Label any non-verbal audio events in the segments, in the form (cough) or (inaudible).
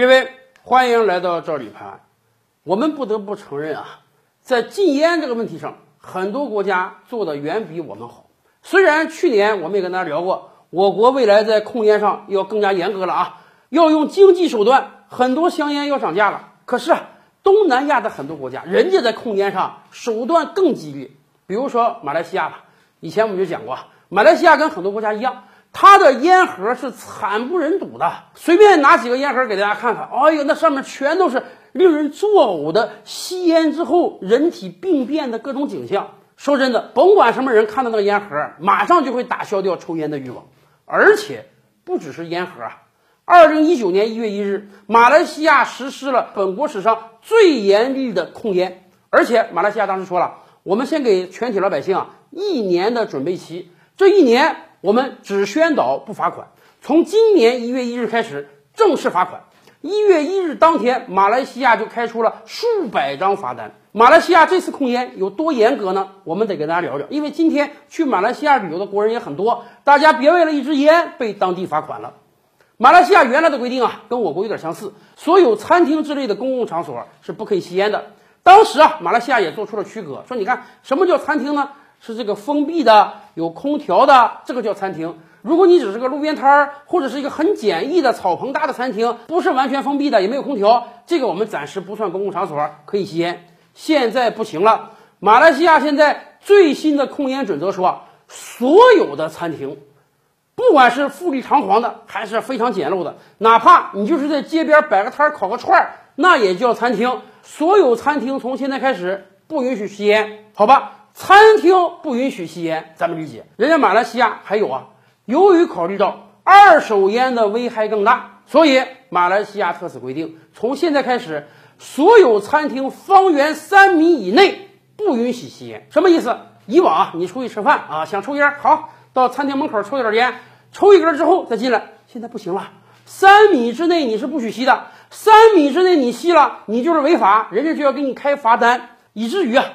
各位，欢迎来到赵李盘。我们不得不承认啊，在禁烟这个问题上，很多国家做的远比我们好。虽然去年我们也跟大家聊过，我国未来在控烟上要更加严格了啊，要用经济手段，很多香烟要涨价了。可是啊，东南亚的很多国家，人家在控烟上手段更激烈。比如说马来西亚吧，以前我们就讲过，马来西亚跟很多国家一样。它的烟盒是惨不忍睹的，随便拿几个烟盒给大家看看，哎呦，那上面全都是令人作呕的吸烟之后人体病变的各种景象。说真的，甭管什么人看到那个烟盒，马上就会打消掉抽烟的欲望。而且不只是烟盒啊，二零一九年一月一日，马来西亚实施了本国史上最严厉的控烟，而且马来西亚当时说了，我们先给全体老百姓啊一年的准备期，这一年。我们只宣导不罚款，从今年一月一日开始正式罚款。一月一日当天，马来西亚就开出了数百张罚单。马来西亚这次控烟有多严格呢？我们得跟大家聊聊，因为今天去马来西亚旅游的国人也很多，大家别为了一支烟被当地罚款了。马来西亚原来的规定啊，跟我国有点相似，所有餐厅之类的公共场所是不可以吸烟的。当时啊，马来西亚也做出了区隔，说你看什么叫餐厅呢？是这个封闭的，有空调的，这个叫餐厅。如果你只是个路边摊儿，或者是一个很简易的草棚搭的餐厅，不是完全封闭的，也没有空调，这个我们暂时不算公共场所，可以吸烟。现在不行了，马来西亚现在最新的控烟准则说，所有的餐厅，不管是富丽堂皇的，还是非常简陋的，哪怕你就是在街边摆个摊儿烤个串儿，那也叫餐厅。所有餐厅从现在开始不允许吸烟，好吧？餐厅不允许吸烟，咱们理解。人家马来西亚还有啊，由于考虑到二手烟的危害更大，所以马来西亚特此规定，从现在开始，所有餐厅方圆三米以内不允许吸烟。什么意思？以往，你出去吃饭啊，想抽烟，好，到餐厅门口抽一根烟，抽一根之后再进来。现在不行了，三米之内你是不许吸的，三米之内你吸了，你就是违法，人家就要给你开罚单，以至于啊。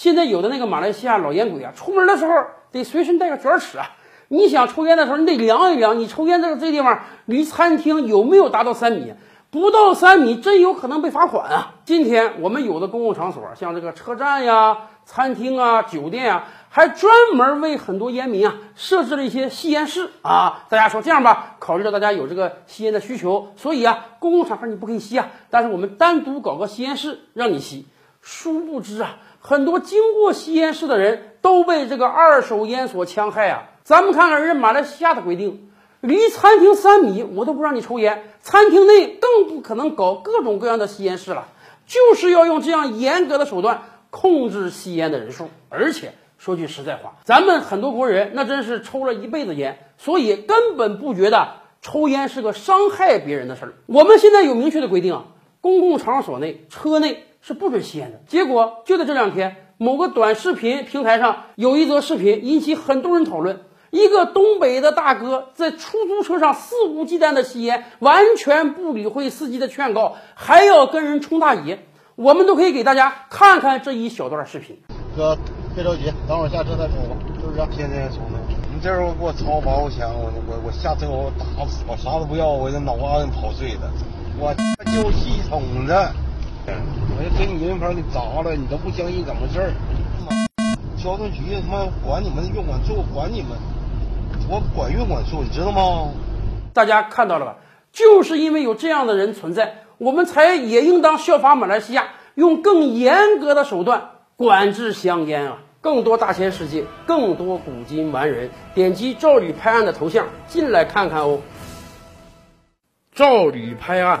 现在有的那个马来西亚老烟鬼啊，出门的时候得随身带个卷尺啊。你想抽烟的时候，你得量一量，你抽烟这个这地方离餐厅有没有达到三米？不到三米，真有可能被罚款啊！今天我们有的公共场所，像这个车站呀、餐厅啊、酒店啊，还专门为很多烟民啊设置了一些吸烟室啊。大家说这样吧，考虑到大家有这个吸烟的需求，所以啊，公共场合你不可以吸啊，但是我们单独搞个吸烟室让你吸。殊不知啊。很多经过吸烟室的人都被这个二手烟所戕害啊！咱们看看人马来西亚的规定，离餐厅三米我都不让你抽烟，餐厅内更不可能搞各种各样的吸烟室了，就是要用这样严格的手段控制吸烟的人数。而且说句实在话，咱们很多国人那真是抽了一辈子烟，所以根本不觉得抽烟是个伤害别人的事儿。我们现在有明确的规定啊，公共场所内、车内。是不准吸烟的。结果就在这两天，某个短视频平台上有一则视频引起很多人讨论。一个东北的大哥在出租车上肆无忌惮的吸烟，完全不理会司机的劝告，还要跟人冲大爷。我们都可以给大家看看这一小段视频。哥，别着急，等会儿下车再抽吧，是不是？天天抽呢。你这时候给我超保险，我我我下车我打死我啥都不要，我这脑瓜子跑碎了。我 (laughs) 就系统的。我要给你银牌给砸了，你都不相信怎么回事儿？交通局他妈管你们的运管处，管你们，我管运管处，你知道吗？大家看到了吧？就是因为有这样的人存在，我们才也应当效法马来西亚，用更严格的手段管制香烟啊！更多大千世界，更多古今完人，点击赵吕拍案的头像进来看看哦。赵吕拍案。